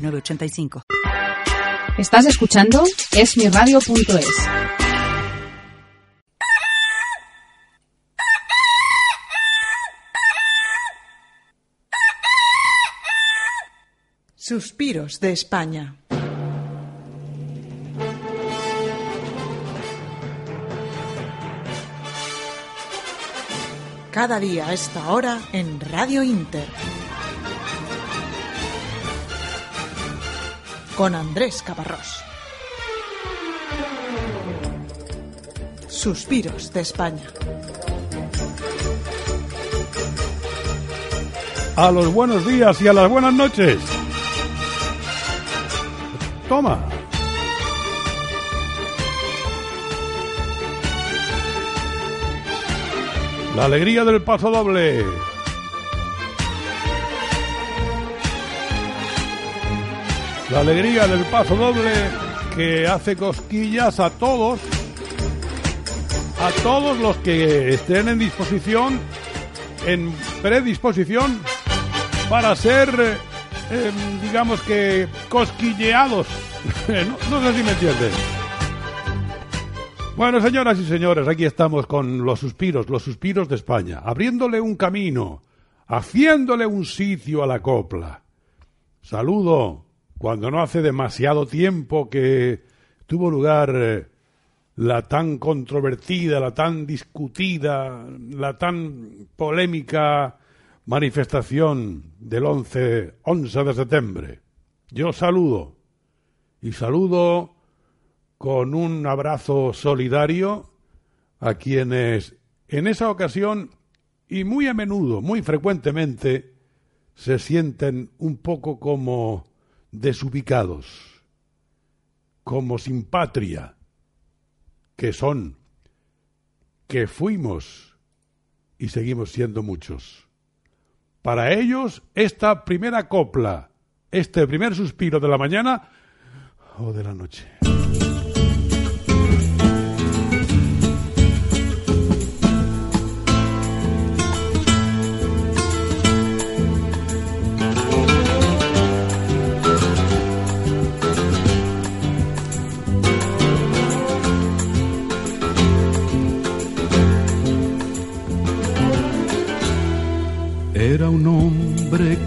906985. Estás escuchando esmiradio.es. Suspiros de España. Cada día a esta hora en Radio Inter. Con Andrés Caparrós. Suspiros de España. A los buenos días y a las buenas noches. Toma. La alegría del paso doble. La alegría del paso doble que hace cosquillas a todos, a todos los que estén en disposición, en predisposición para ser, eh, em, digamos que, cosquilleados. no, sé si me entienden. Bueno, señoras y señores, aquí estamos con los suspiros, los suspiros de España, abriéndole un camino, haciéndole un sitio a la copla. Saludo cuando no hace demasiado tiempo que tuvo lugar eh, la tan controvertida, la tan discutida, la tan polémica manifestación del 11, 11 de septiembre. Yo saludo y saludo con un abrazo solidario a quienes en esa ocasión y muy a menudo, muy frecuentemente, se sienten un poco como desubicados, como sin patria, que son, que fuimos y seguimos siendo muchos. Para ellos, esta primera copla, este primer suspiro de la mañana o de la noche.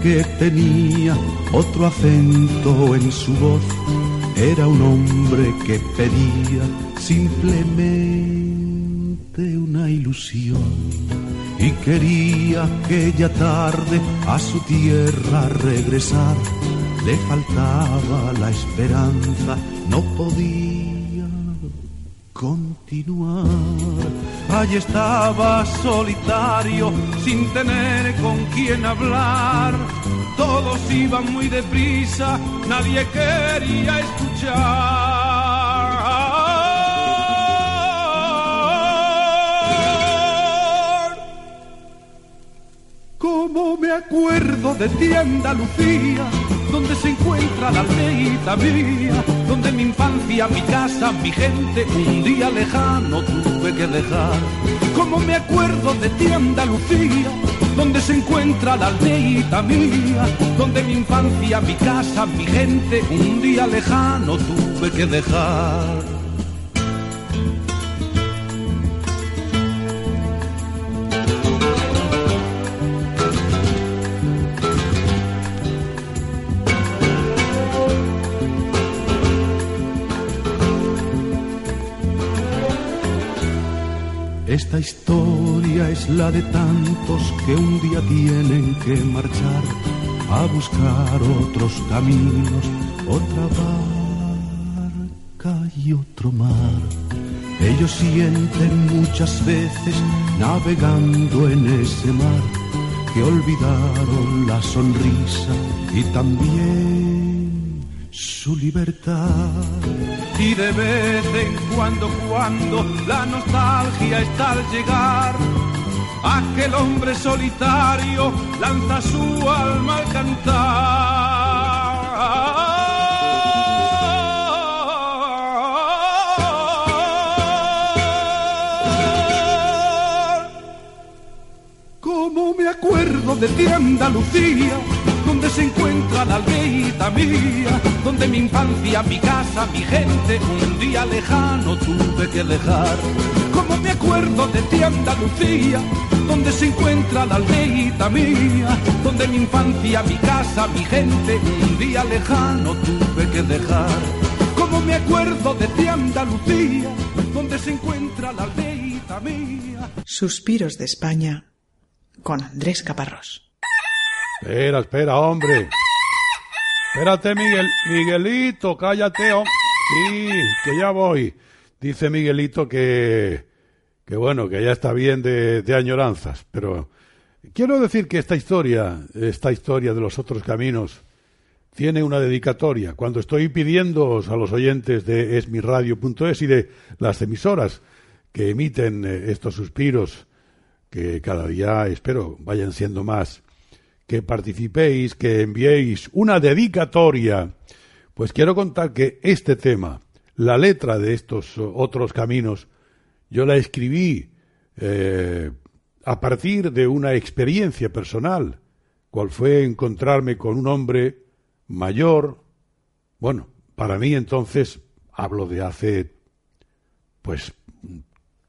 Que tenía otro acento en su voz. Era un hombre que pedía simplemente una ilusión. Y quería aquella tarde a su tierra regresar. Le faltaba la esperanza, no podía continuar. Allí estaba solitario, sin tener con quién hablar. Todos iban muy deprisa, nadie quería escuchar. Como me acuerdo de ti, Andalucía, donde se encuentra la aldeita mía, donde mi infancia, mi casa, mi gente, un día lejano tuve que dejar. Como me acuerdo de ti, Andalucía, donde se encuentra la aldeita mía, donde mi infancia, mi casa, mi gente, un día lejano tuve que dejar. Esta historia es la de tantos que un día tienen que marchar a buscar otros caminos, otra barca y otro mar. Ellos sienten muchas veces navegando en ese mar que olvidaron la sonrisa y también su libertad. Y de vez en cuando, cuando la nostalgia está al llegar, aquel hombre solitario lanza su alma al cantar. Como me acuerdo de ti, Andalucía, donde se encuentra la aldeita mía, donde mi infancia, mi casa, mi gente, un día lejano tuve que dejar. Como me acuerdo de ti, Andalucía, donde se encuentra la aldeita mía, donde mi infancia, mi casa, mi gente, un día lejano tuve que dejar. Como me acuerdo de ti, Andalucía, donde se encuentra la aldeita mía. Suspiros de España con Andrés Caparrós. Espera, espera, hombre. Espérate, Miguel. Miguelito, cállate. hom- Sí, que ya voy. Dice Miguelito que, que bueno, que ya está bien de, de añoranzas. Pero quiero decir que esta historia, esta historia de los otros caminos, tiene una dedicatoria. Cuando estoy pidiendo a los oyentes de esmiradio.es y de las emisoras que emiten eh, estos suspiros, que cada día espero vayan siendo más, que participéis, que enviéis una dedicatoria, pues quiero contar que este tema, la letra de estos otros caminos, yo la escribí eh, a partir de una experiencia personal, cual fue encontrarme con un hombre mayor, bueno, para mí entonces hablo de hace, pues,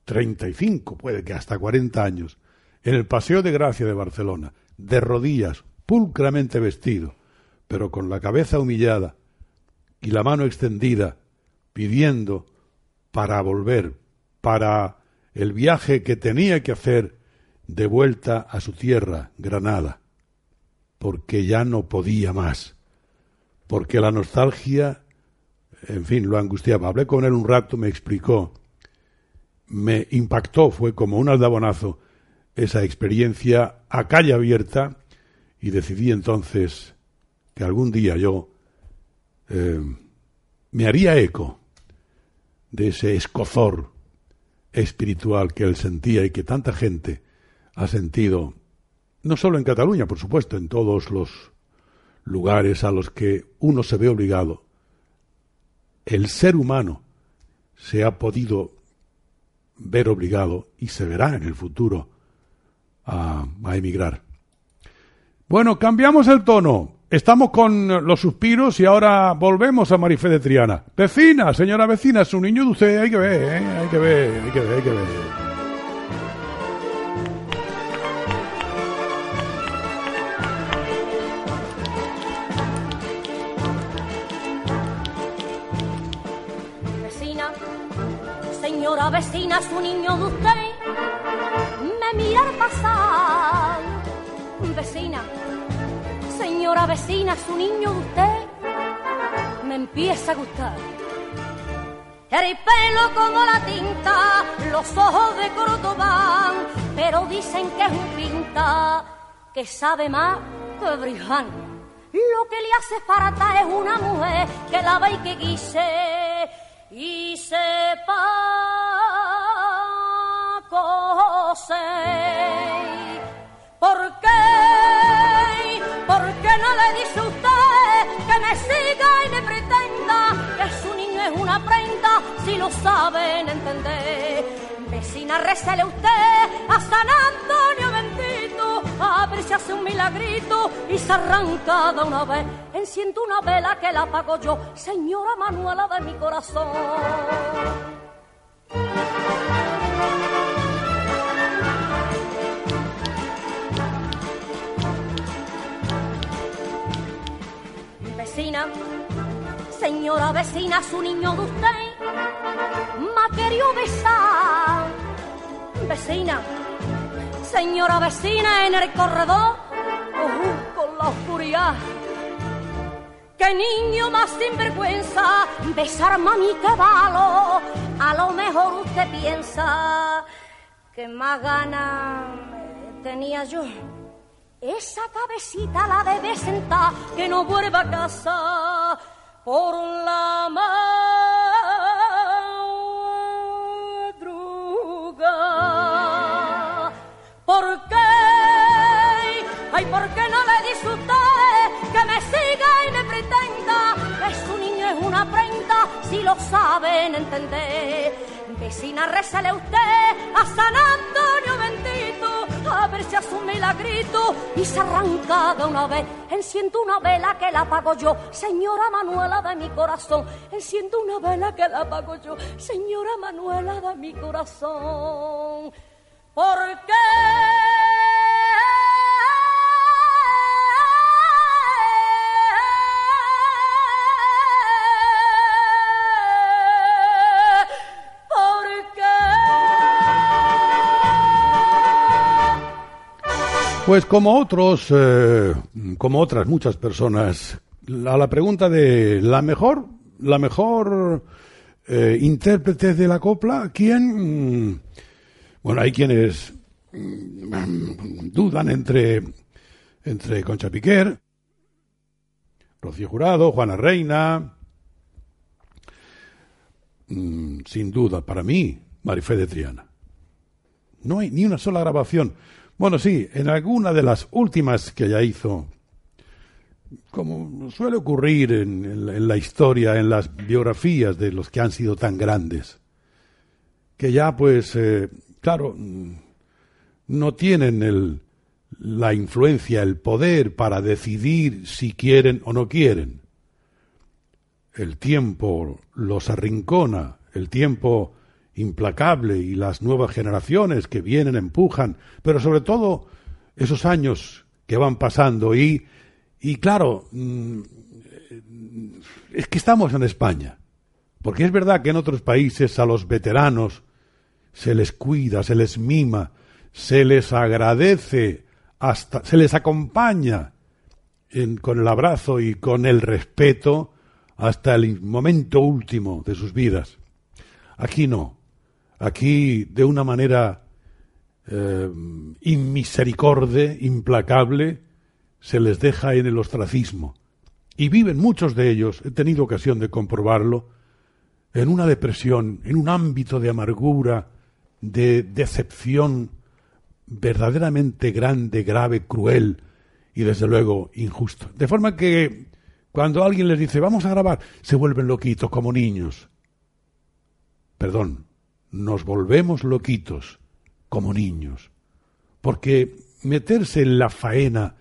35, puede que hasta 40 años, en el Paseo de Gracia de Barcelona, de rodillas, pulcramente vestido, pero con la cabeza humillada y la mano extendida, pidiendo para volver, para el viaje que tenía que hacer de vuelta a su tierra, Granada, porque ya no podía más, porque la nostalgia, en fin, lo angustiaba. Hablé con él un rato, me explicó, me impactó, fue como un aldabonazo esa experiencia a calle abierta y decidí entonces que algún día yo eh, me haría eco de ese escozor espiritual que él sentía y que tanta gente ha sentido, no solo en Cataluña, por supuesto, en todos los lugares a los que uno se ve obligado. El ser humano se ha podido ver obligado y se verá en el futuro a, emigrar. Bueno, cambiamos el tono. Estamos con los suspiros y ahora volvemos a Marifé de Triana. Vecina, señora vecina, su niño de usted hay que ver, ¿eh? hay que ver, hay que ver, hay que ver. Vecina, su niño de usted me mira al pasar. Vecina, señora vecina, su niño de usted me empieza a gustar. El pelo como la tinta, los ojos de Córdoba, pero dicen que es un pinta que sabe más que Briján. Lo que le hace farata es una mujer que lava y que guise y sepa coser. ¿Por qué? ¿Por qué no le dice usted que me siga y me pretenda que su niño es una prenda si lo saben entender? Vecina, recele usted a San Antonio bendito, a ver si hace un milagrito y se arranca de una vez. Enciendo una vela que la apago yo, señora Manuela de mi corazón. Vecina, señora vecina, su niño de usted me querido besar. Vecina, señora vecina, en el corredor, uh, con la oscuridad. ¡Qué niño más sinvergüenza! Besar mami valo. A lo mejor usted piensa que más ganas tenía yo. Esa cabecita la debe sentar, que no vuelva a casa. por la madrugada. ¿Por qué? Ay, ¿por qué no le usted que me siga y me pretenda que su niño es una prenda si lo saben entender? Vecina, rézale usted a San Antonio a ver si hace un milagrito y se arranca de una vez. Enciendo una vela que la apago yo, señora Manuela de mi corazón. Enciendo una vela que la apago yo, señora Manuela de mi corazón. ¿Por qué? Pues como otros, eh, como otras muchas personas, a la pregunta de la mejor, la mejor eh, intérprete de la copla, ¿quién? Mm, Bueno, hay quienes mm, dudan entre, entre Concha Piquer, Rocío Jurado, Juana Reina, mm, sin duda, para mí, Marifé de Triana. No hay ni una sola grabación. Bueno, sí, en alguna de las últimas que ella hizo, como suele ocurrir en, en la- en la historia, en las biografías de los que han sido tan grandes, que ya pues, eh, claro, mm, no tienen el, la influencia, el poder para decidir si quieren o no quieren. El tiempo los arrincona, el tiempo implacable y las nuevas generaciones que vienen empujan, pero sobre todo esos años que van pasando y, y claro, mm, es que estamos en España, porque es verdad que en otros países a los veteranos se les cuida, se les mima, se les agradece, hasta se les acompaña en- con el abrazo y con el respeto hasta el momento último de sus vidas. Aquí no. Aquí, de una manera eh, inmisericorde, implacable, se les deja en el ostracismo. Y viven muchos de ellos, he tenido ocasión de comprobarlo, en una depresión, en un ámbito de amargura, de decepción verdaderamente grande, grave, cruel y desde luego injusto. De forma que cuando alguien les dice vamos a grabar, se vuelven loquitos como niños. Perdón, nos volvemos loquitos como niños. Porque meterse en la faena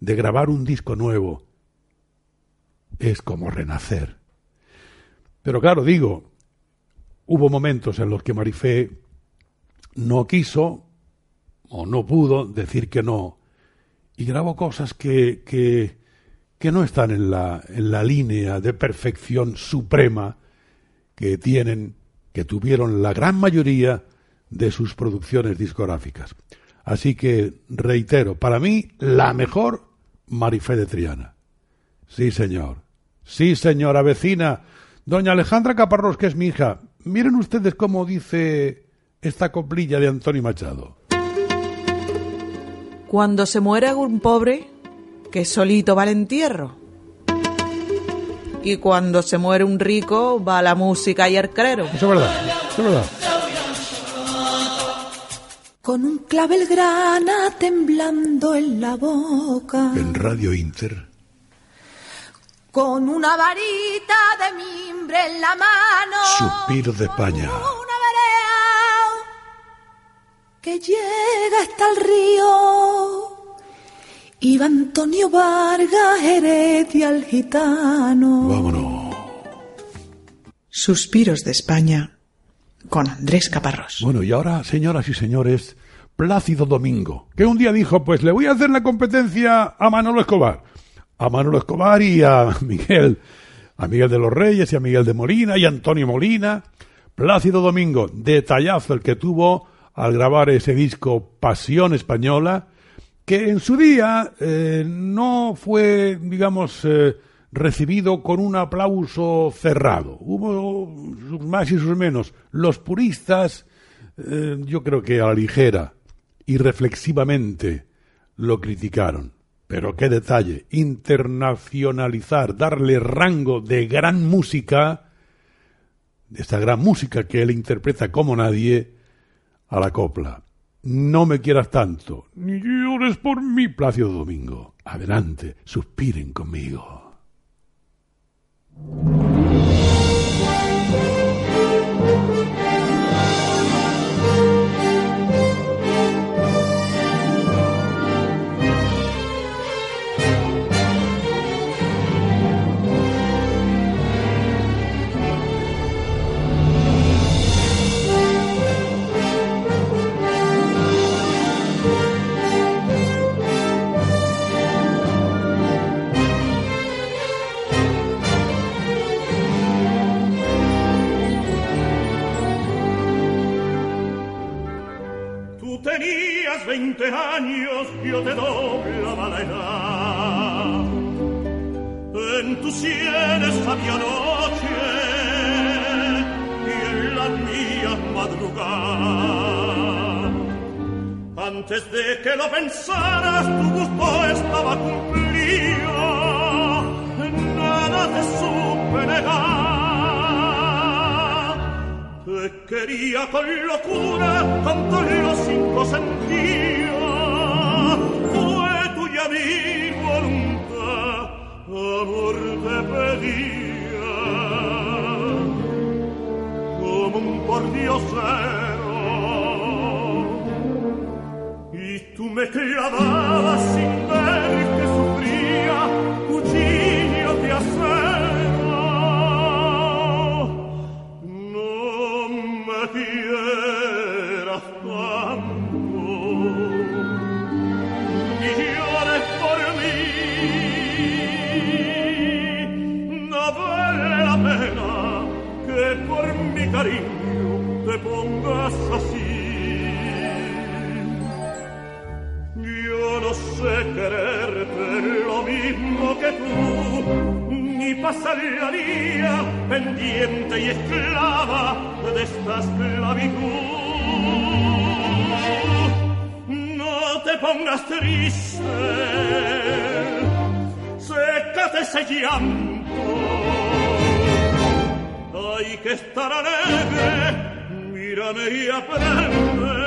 de grabar un disco nuevo es como renacer. Pero claro, digo, hubo momentos en los que Marifé no quiso o no pudo decir que no y grabó cosas que, que, que no están en la, en la línea de perfección suprema que tienen, que tuvieron la gran mayoría de sus producciones discográficas. Así que reitero, para mí la mejor Marifé de Triana. Sí, señor. Sí, señora vecina. Doña Alejandra Caparrós, que es mi hija. Miren ustedes cómo dice esta coplilla de Antonio Machado. Cuando se muere un pobre, que solito va al entierro. Y cuando se muere un rico, va la música y el clero. Eso es verdad. Eso es verdad. Con un clavel grana temblando en la boca. En Radio Inter. Con una varita de mimbre en la mano. Suspiro de España. Una vereda que llega hasta el río. Iba Antonio Vargas Heredia el gitano. Vámonos. Suspiros de España con Andrés Caparrós. Bueno, y ahora, señoras y señores, Plácido Domingo, que un día dijo, pues le voy a hacer la competencia a Manolo Escobar. A Manolo Escobar y a Miguel, a Miguel de los Reyes y a Miguel de Molina y a Antonio Molina. Plácido Domingo, detallazo el que tuvo al grabar ese disco Pasión Española, que en su día eh, no fue, digamos, eh, recibido con un aplauso cerrado. Hubo sus más y sus menos. Los puristas, eh, yo creo que a la ligera y reflexivamente lo criticaron. Pero qué detalle, internacionalizar, darle rango de gran música, de esta gran música que él interpreta como nadie, a la copla. No me quieras tanto, ni llores por mí, Placio Domingo. Adelante, suspiren conmigo. Tú tenías 20 años, yo te doblaba la edad. En tus sienes había noche y en la mía madrugada. Antes de que lo pensaras, tu gusto estaba cumplido. Nada te supe. Quería con locura, todos los cinco sentidos. Fue tuya mi voluntad, amor te pedía. Como un pordiosero. Y tú me clavabas sin ver me quieras tanto, ni llores por mí. No vale la pena que por mi cariño te pongas así. Yo no sé quererte lo mismo que tú, ni pasar la día pendiente y esclava de esta esclavitud. No te pongas triste, sécate ese llanto. Hay que estar alegre, mírame y aprende.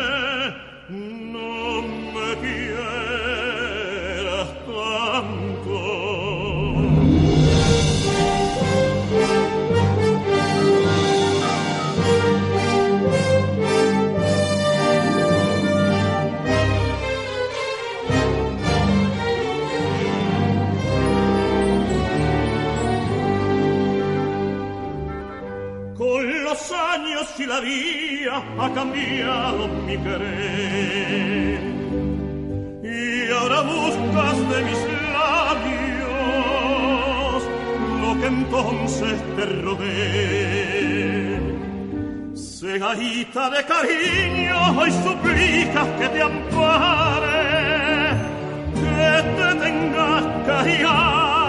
Mi querer. Y ahora buscas de mis labios lo que entonces te robé. Cegadita de cariño, hoy suplicas que te ampare, que te tengas cariño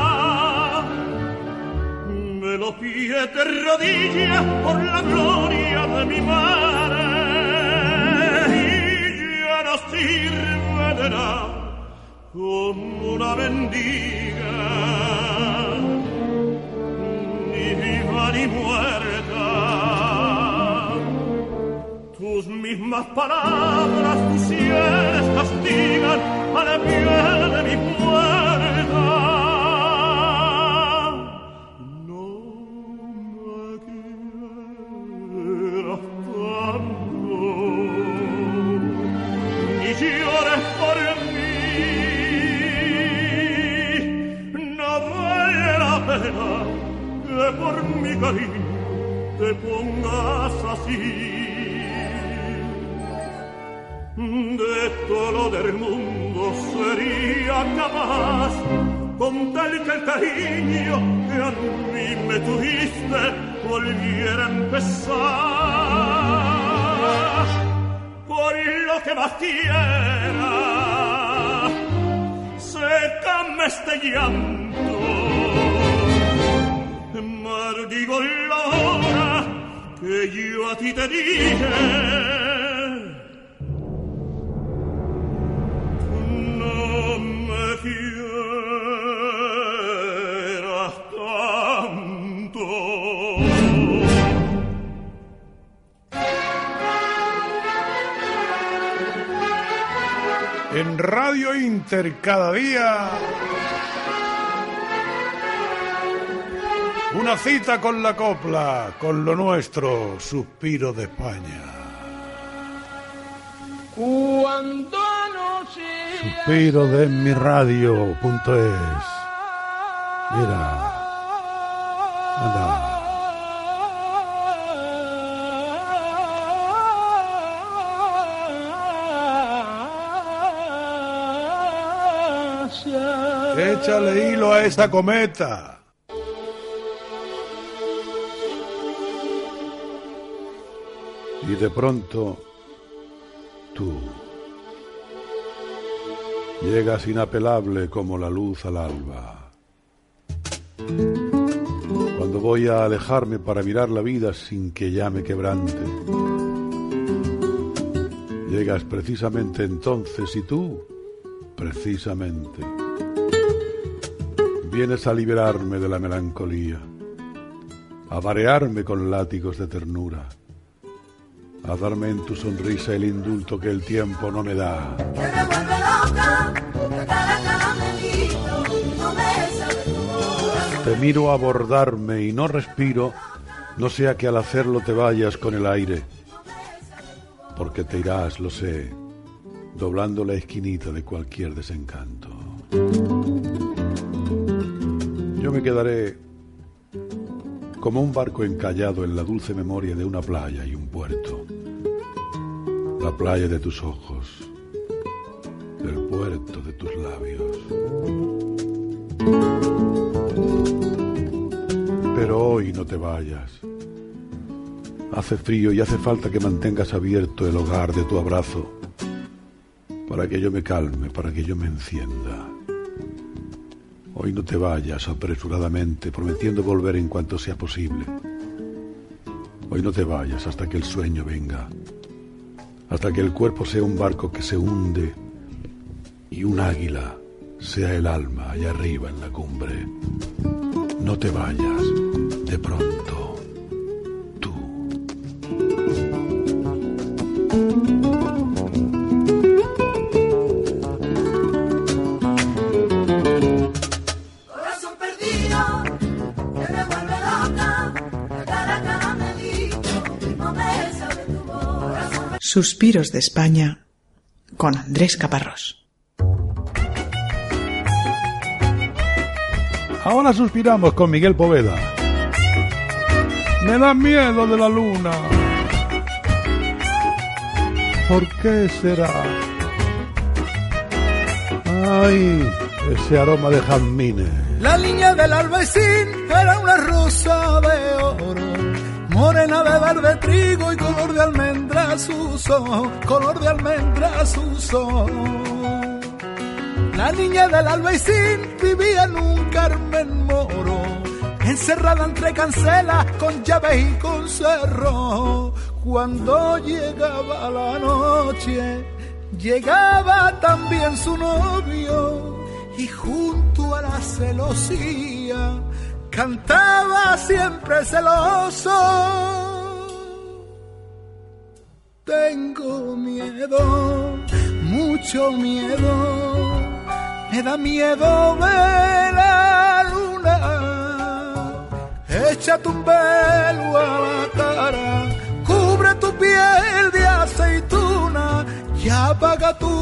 me lo pide de rodillas por la gloria de mi madre de nada como una mendiga ni viva ni muerta. Tus mismas palabras tus sienes castigan a la piel de mi muerta así. De todo del mundo sería capaz con tal que el cariño que a mí me tuviste volviera a empezar por lo que más quiera sécame este llanto maldigo la hora che io a ti te dije. En Radio Inter cada día Una cita con la copla, con lo nuestro, suspiro de España. Cuando anoche Suspiro de mi radio.es. Mira. Anda. Échale hilo a esa cometa. Y de pronto, tú llegas inapelable como la luz al alba. Cuando voy a alejarme para mirar la vida sin que ya me quebrante, llegas precisamente entonces y tú, precisamente, vienes a liberarme de la melancolía, a marearme con látigos de ternura, a darme en tu sonrisa el indulto que el tiempo no me da. que me vuelve loca, la cara caramelito, no me sabe tu corazón. Te miro abordarme y no respiro, no sea que al hacerlo te vayas con el aire, porque te irás, lo sé, doblando la esquinita de cualquier desencanto. Yo me quedaré como un barco encallado en la dulce memoria de una playa y un puerto. La playa de tus ojos, el puerto de tus labios. Pero hoy no te vayas. Hace frío y hace falta que mantengas abierto el hogar de tu abrazo para que yo me calme, para que yo me encienda. Hoy no te vayas apresuradamente, prometiendo volver en cuanto sea posible. Hoy no te vayas hasta que el sueño venga, hasta que el cuerpo sea un barco que se hunde y un águila sea el alma allá arriba en la cumbre. No te vayas, de pronto, tú. Suspiros de España con Andrés Caparrós. Ahora suspiramos con Miguel Poveda. Me da miedo de la luna. ¿Por qué será? Ay, ese aroma de jazmines. La niña del albaicín era una rosa de oro, morena de verde trigo y color de almendra sus ojos, color de almendra sus ojos. La niña del albaicín vivía en un Carmen Moro, encerrada entre cancelas con llaves y con cerro. Cuando llegaba la noche, llegaba también su novio y junto a la celosía cantaba siempre celoso. Tengo miedo, mucho miedo, me da miedo ver la luna. Échate un velo a la cara, cubre tu piel de aceituna y apaga tu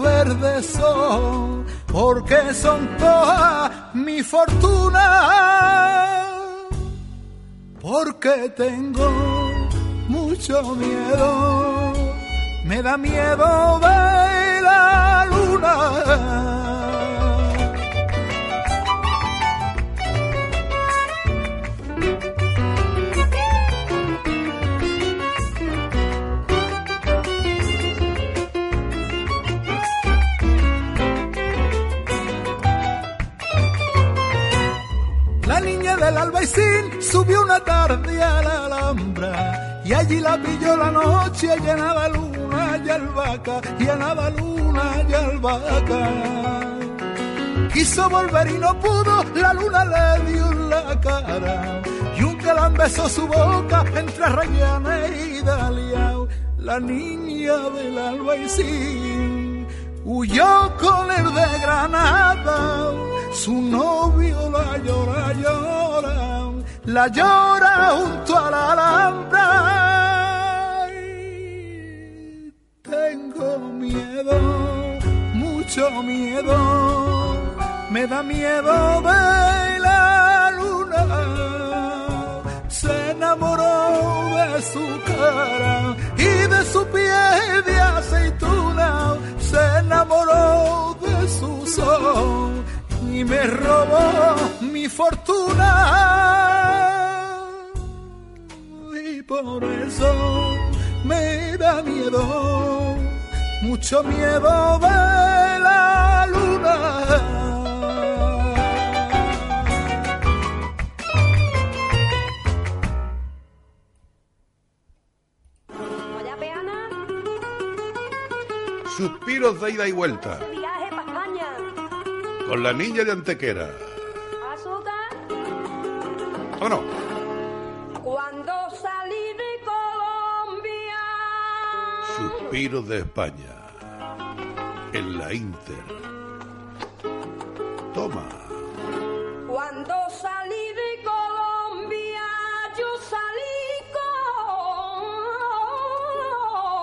verde sol, porque son toda mi fortuna. Porque tengo mucho miedo, me da miedo ver la luna. Niña del albaicín subió una tarde a la alhambra y allí la pilló la noche llena de luna y albahaca, llena de luna y albahaca. Quiso volver y no pudo, la luna le dio la cara y un galán besó su boca entre Rayana y Dalia. La niña del albaicín huyó con el de Granada, su novio la llora, llora, la llora junto a la alhambra. Tengo miedo, mucho miedo, me da miedo de la luna. Se enamoró de su cara y de su piel de aceituna. Se enamoró de su sol y me robó mi fortuna. Y por eso me da miedo, mucho miedo de Suspiros de ida y vuelta. viaje. Con la niña de Antequera. Azúcar, Vámonos. cuando salí de Colombia. Suspiros de España. En la Inter. Toma. Cuando salí de Colombia, yo salí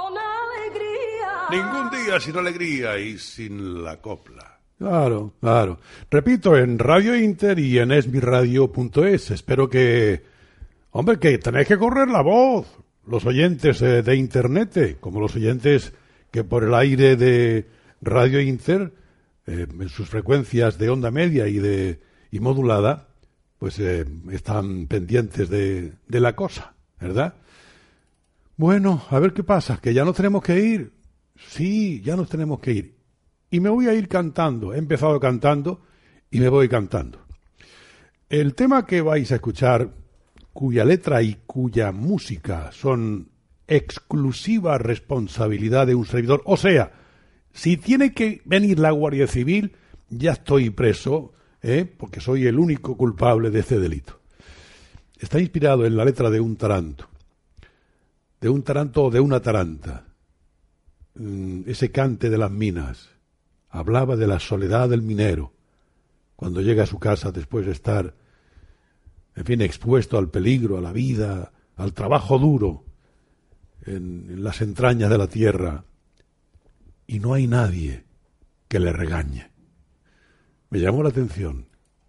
con alegría. Ningún sin alegría y sin la copla. Claro, claro. Repito, en Radio Inter y en esmiradio.es. Espero que... Hombre, que tenéis que correr la voz. Los oyentes eh, de Internet, eh, como los oyentes que por el aire de Radio Inter, eh, en sus frecuencias de onda media y de y modulada, pues están pendientes de, de la cosa, ¿verdad? Bueno, a ver qué pasa, que ya nos tenemos que ir. Sí, ya nos tenemos que ir. Y me voy a ir cantando. He empezado cantando y me voy cantando. El tema que vais a escuchar, cuya letra y cuya música son exclusiva responsabilidad de un servidor, o sea, si tiene que venir la Guardia Civil, ya estoy preso, ¿eh? porque soy el único culpable de este delito. Está inspirado en la letra de un taranto de un taranto o de una taranta. Mm, Ese cante de las minas hablaba de la soledad del minero cuando llega a su casa después de estar, en fin, expuesto al peligro, a la vida, al trabajo duro en, en las entrañas de la tierra y no hay nadie que le regañe. Me llamó la atención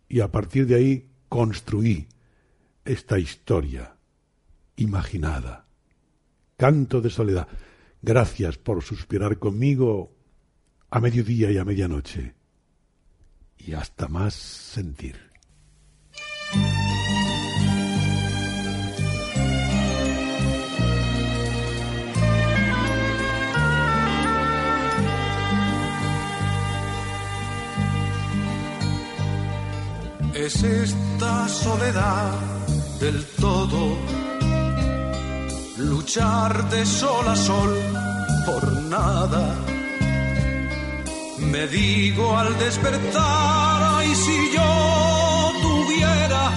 y a partir de ahí construí esta historia imaginada. Canto de soledad. Gracias por suspirar conmigo a mediodía y a medianoche. Y hasta más sentir. Es esta soledad del todo, luchar de sol a sol por nada. Me digo al despertar, ay, si yo tuviera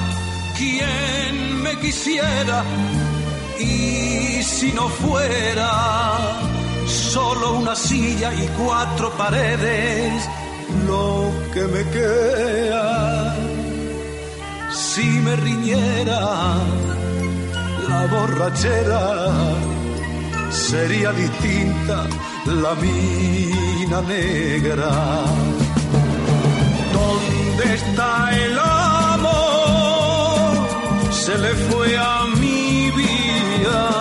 quien me quisiera, y si no fuera solo una silla y cuatro paredes, lo que me queda si me riñera la borrachera, sería distinta la mina negra. ¿Dónde está el amor? Se le fue a mi vida.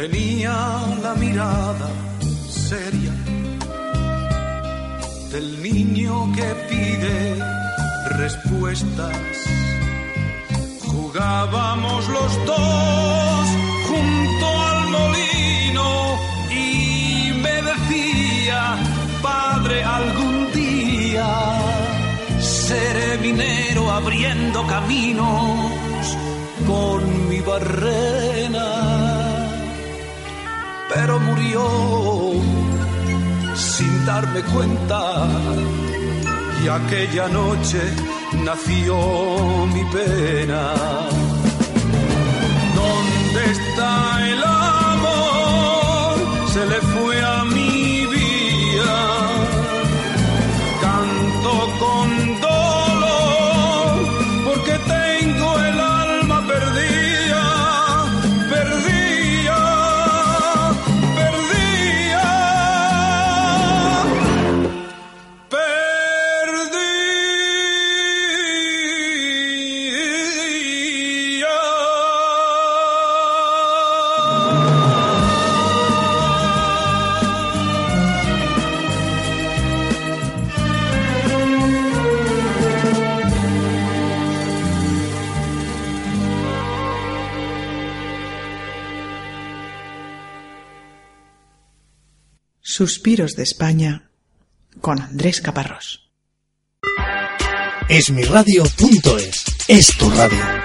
Tenía la mirada seria del niño que pide respuestas. Jugábamos los dos junto al molino y me decía, padre, algún día seré minero abriendo caminos con mi barrena pero murió sin darme cuenta y aquella noche nació mi pena. Suspiros de España con Andrés Caparrós. Esmiradio.es es tu radio.